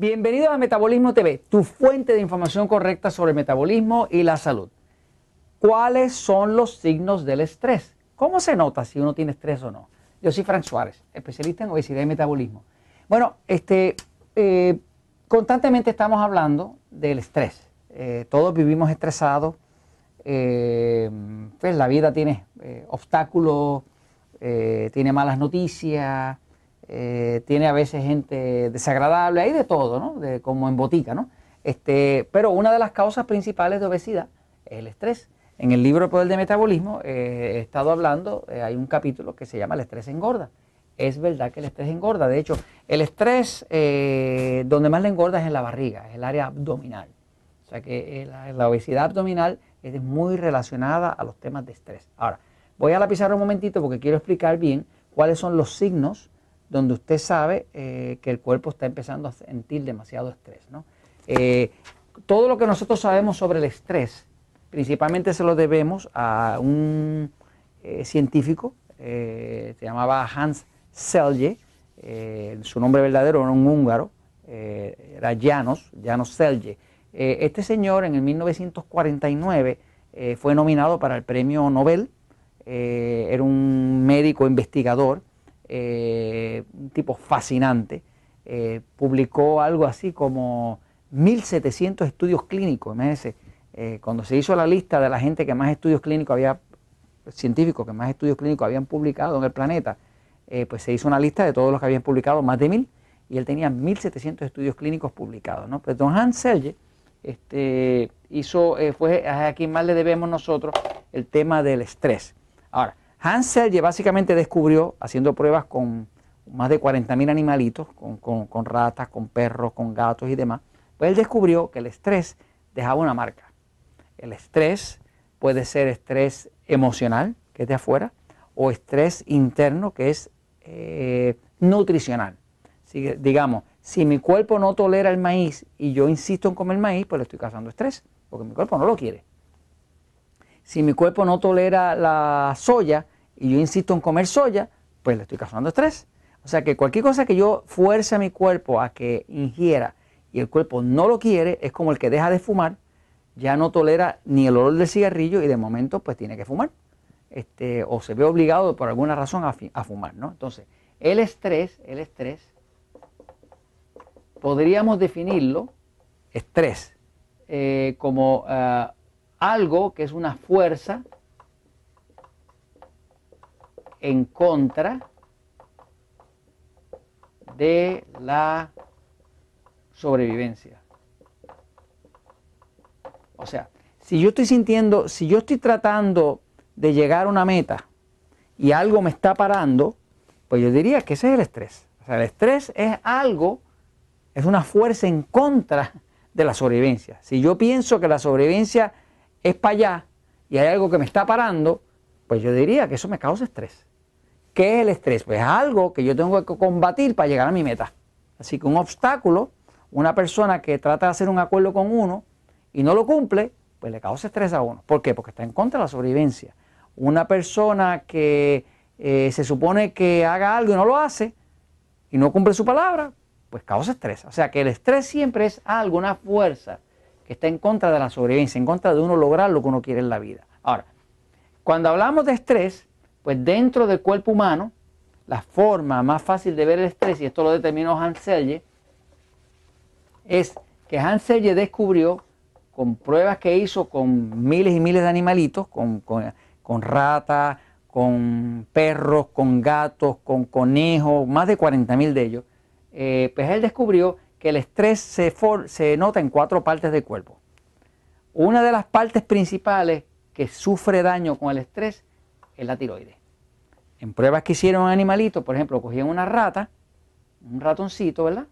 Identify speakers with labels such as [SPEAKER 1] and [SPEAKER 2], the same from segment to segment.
[SPEAKER 1] Bienvenidos a Metabolismo TV, tu fuente de información correcta sobre el metabolismo y la salud. ¿Cuáles son los signos del estrés? ¿Cómo se nota si uno tiene estrés o no? Yo soy Frank Suárez, especialista en obesidad y metabolismo. Bueno, este, eh, constantemente estamos hablando del estrés. Eh, todos vivimos estresados. Eh, pues la vida tiene obstáculos, tiene malas noticias, eh, tiene a veces gente desagradable, hay de todo, ¿no? De, como en botica, ¿no? Este, pero una de las causas principales de obesidad es el estrés. En el libro Poder de Metabolismo eh, he estado hablando, eh, hay un capítulo que se llama El estrés engorda. Es verdad que el estrés engorda. De hecho, el estrés donde más le engorda es en la barriga, es el área abdominal. O sea que la, obesidad abdominal es muy relacionada a los temas de estrés. Ahora, voy a la pizarra un momentito porque quiero explicar bien cuáles son los signos donde usted sabe eh, que el cuerpo está empezando a sentir demasiado estrés. Eh, todo lo que nosotros sabemos sobre el estrés, principalmente se lo debemos a un eh, científico, se llamaba Hans Selye, su nombre verdadero era un húngaro, era Janos, Janos Selye. este señor en el 1949 fue nominado para el premio Nobel, era un médico investigador, eh, un tipo fascinante, eh, publicó algo así como 1.700 estudios clínicos. Imagínense, eh, cuando se hizo la lista de la gente que más estudios clínicos había, científicos que más estudios clínicos habían publicado en el planeta, pues se hizo una lista de todos los que habían publicado, más de 1.000, y él tenía 1.700 estudios clínicos publicados. ¿no? Pues don Hans Selye este, hizo, fue a quien más le debemos nosotros el tema del estrés. Ahora, Hans Selye básicamente descubrió, haciendo pruebas con más de 40.000 animalitos, con, ratas, con perros, con gatos y demás, pues él descubrió que el estrés dejaba una marca. El estrés puede ser estrés emocional, que es de afuera, o estrés interno, que es eh, nutricional. digamos, si mi cuerpo no tolera el maíz y yo insisto en comer maíz, pues le estoy causando estrés, porque mi cuerpo no lo quiere. Si mi cuerpo no tolera la soya y yo insisto en comer soya, pues le estoy causando estrés. O sea que cualquier cosa que yo fuerce a mi cuerpo a que ingiera y el cuerpo no lo quiere, es como el que deja de fumar, ya no tolera ni el olor del cigarrillo y de momento pues tiene que fumar. Este, o se ve obligado por alguna razón a, fumar, ¿no? Entonces, el estrés, el estrés, podríamos definirlo, estrés, eh, como ah, algo que es una fuerza en contra de la sobrevivencia. O sea, si yo estoy sintiendo, si yo estoy tratando de llegar a una meta y algo me está parando, pues yo diría que ese es el estrés. O sea, el estrés es algo, es una fuerza en contra de la sobrevivencia. Si yo pienso que la sobrevivencia es para allá y hay algo que me está parando, pues yo diría que eso me causa estrés. ¿Qué es el estrés? Pues es algo que yo tengo que combatir para llegar a mi meta. Así que un obstáculo, una persona que trata de hacer un acuerdo con uno y no lo cumple, pues le causa estrés a uno. ¿Por qué? Porque está en contra de la sobrevivencia. Una persona que eh, se supone que haga algo y no lo hace y no cumple su palabra, pues causa estrés. O sea que el estrés siempre es algo, una fuerza que está en contra de la sobrevivencia, en contra de uno lograr lo que uno quiere en la vida. Ahora, cuando hablamos de estrés, pues dentro del cuerpo humano, la forma más fácil de ver el estrés, y esto lo determinó Hans Selye, es que Hans Selye descubrió con pruebas que hizo con miles y miles de animalitos, con, ratas, con perros, con gatos, con conejos, más de 40.000 de ellos, eh, pues él descubrió que el estrés se, se nota en cuatro partes del cuerpo. Una de las partes principales que sufre daño con el estrés es la tiroides. En pruebas que hicieron animalitos, por ejemplo, cogían una rata, un ratoncito, ¿verdad?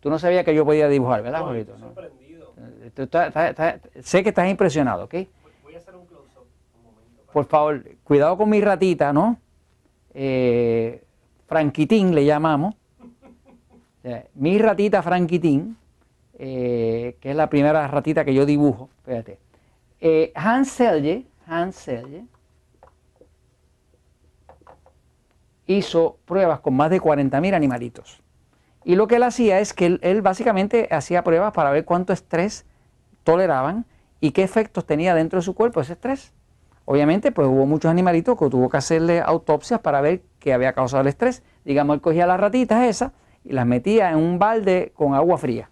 [SPEAKER 1] Tú no sabías que yo podía dibujar, ¿verdad, no, Jorito? sorprendido. sé que estás impresionado, ¿ok? Voy a hacer un close-up un momento. Por favor, cuidado con mi ratita, ¿no? Eh, Franquitín le llamamos, mi ratita Franquitín, eh, que es la primera ratita que yo dibujo, fíjate, eh, Hans Selye, Hans Selye, hizo pruebas con más de 40.000 animalitos. Y lo que él hacía es que él, básicamente hacía pruebas para ver cuánto estrés toleraban y qué efectos tenía dentro de su cuerpo ese estrés. Obviamente, pues hubo muchos animalitos que tuvo que hacerle autopsias para ver qué había causado el estrés. Digamos, él cogía las ratitas esas y las metía en un balde con agua fría.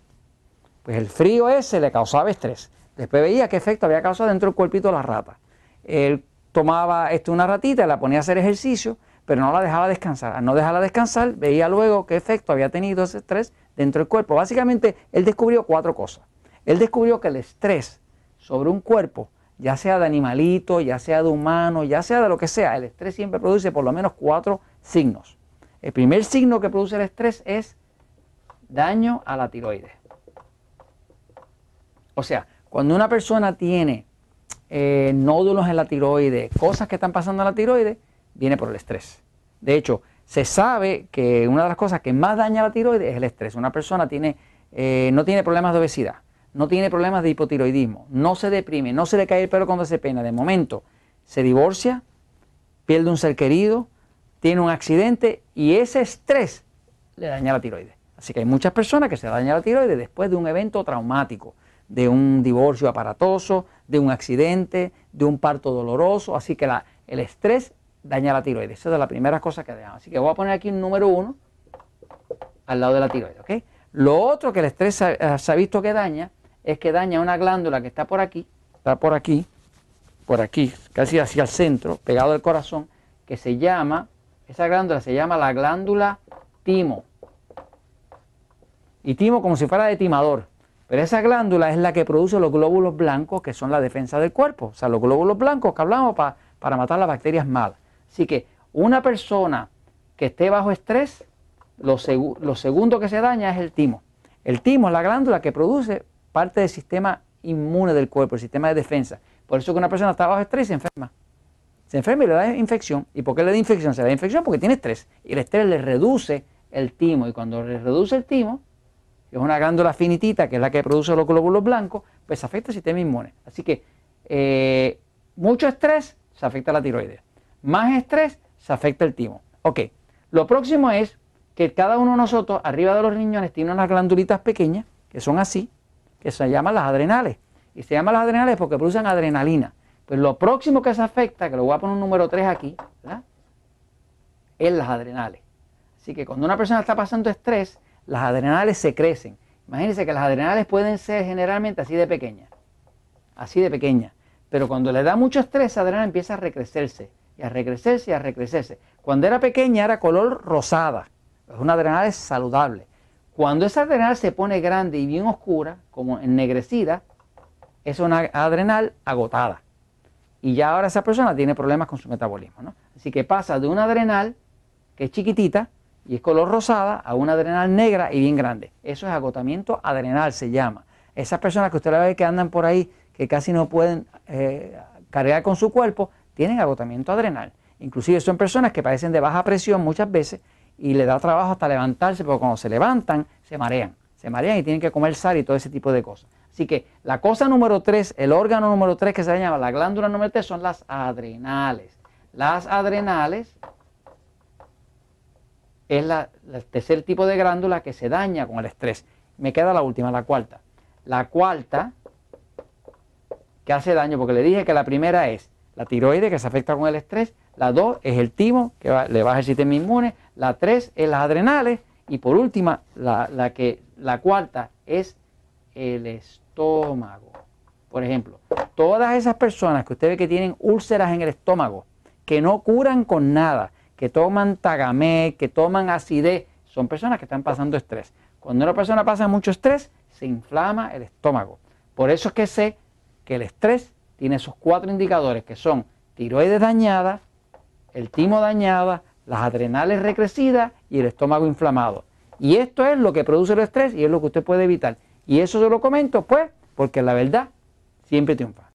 [SPEAKER 1] Pues el frío ese le causaba estrés. Después veía qué efecto había causado dentro del cuerpito de la rata. Él tomaba esto, una ratita, la ponía a hacer ejercicio, pero no la dejaba descansar. Al no dejarla descansar, veía luego qué efecto había tenido ese estrés dentro del cuerpo. Básicamente, él descubrió cuatro cosas. Él descubrió que el estrés sobre un cuerpo, ya sea de animalito, ya sea de humano, ya sea de lo que sea, el estrés siempre produce por lo menos cuatro signos. El primer signo que produce el estrés es daño a la tiroides. O sea, cuando una persona tiene eh, nódulos en la tiroides, cosas que están pasando en la tiroides, viene por el estrés. De hecho, se sabe que una de las cosas que más daña la tiroides es el estrés. Una persona tiene, eh, no tiene problemas de obesidad, no tiene problemas de hipotiroidismo, no se deprime, no se le cae el pelo cuando se pena. De momento, se divorcia, pierde un ser querido, tiene un accidente y ese estrés le daña la tiroides. Así que hay muchas personas que se daña la tiroides después de un evento traumático, de un divorcio aparatoso, de un accidente, de un parto doloroso. Así que el estrés daña la tiroides. Esa es la primera cosa que dejamos. Así que voy a poner aquí un número uno al lado de la tiroides. ¿ok? Lo otro que el estrés se, ha visto que daña es que daña una glándula que está por aquí, está por aquí, por aquí, casi hacia el centro, pegado al corazón, que se llama, esa glándula se llama la glándula timo. Y timo como si fuera de timador. Pero esa glándula es la que produce los glóbulos blancos, que son la defensa del cuerpo. O sea, los glóbulos blancos que hablamos para matar las bacterias malas. Así que una persona que esté bajo estrés, lo, segundo que se daña es el timo. El timo es la glándula que produce parte del sistema inmune del cuerpo, el sistema de defensa. Por eso que una persona está bajo estrés se enferma. Se enferma y le da infección. ¿Y por qué le da infección? Se da infección porque tiene estrés. Y el estrés le reduce el timo. Y cuando le reduce el timo, que es una glándula finitita, que es la que produce los glóbulos blancos, pues afecta el sistema inmune. Así que eh, mucho estrés se afecta a la tiroides más estrés, se afecta el timo. Ok, lo próximo es que cada uno de nosotros, arriba de los riñones, tiene unas glandulitas pequeñas, que son así, que se llaman las adrenales. Y se llaman las adrenales porque producen adrenalina. Pues lo próximo que se afecta, que lo voy a poner un número 3 aquí, es las adrenales. Así que cuando una persona está pasando estrés, las adrenales se crecen. Imagínense que las adrenales pueden ser generalmente así de pequeñas, así de pequeñas. Pero cuando le da mucho estrés, esa adrenal empieza a recrecerse y a recrecerse y a recrecerse. Cuando era pequeña era color rosada, es una adrenal saludable. Cuando esa adrenal se pone grande y bien oscura, como ennegrecida, es una adrenal agotada. Y ya ahora esa persona tiene problemas con su metabolismo. ¿no? Así que pasa de una adrenal que es chiquitita y es color rosada a una adrenal negra y bien grande. Eso es agotamiento adrenal, se llama. Esas personas que usted ve que andan por ahí, que casi no pueden eh, cargar con su cuerpo, tienen agotamiento adrenal. Inclusive son personas que padecen de baja presión muchas veces y le da trabajo hasta levantarse, porque cuando se levantan se marean, se marean y tienen que comer sal y todo ese tipo de cosas. Así que la cosa número tres, el órgano número tres que se llama la glándula número tres son las adrenales. Las adrenales es el tercer tipo de glándula que se daña con el estrés. Me queda la última, la cuarta. La cuarta que hace daño, porque le dije que la primera es la tiroides que se afecta con el estrés, la 2 es el timo que le baja el sistema inmune, la 3 es las adrenales y por última, la, que, la cuarta es el estómago. Por ejemplo, todas esas personas que usted ve que tienen úlceras en el estómago, que no curan con nada, que toman tagamé, que toman acidez, son personas que están pasando estrés. Cuando una persona pasa mucho estrés, se inflama el estómago. Por eso es que sé que el estrés tiene esos cuatro indicadores que son tiroides dañada, el timo dañada, las adrenales recrecidas y el estómago inflamado. Y esto es lo que produce el estrés y es lo que usted puede evitar. Y eso se lo comento, pues, porque la verdad siempre triunfa.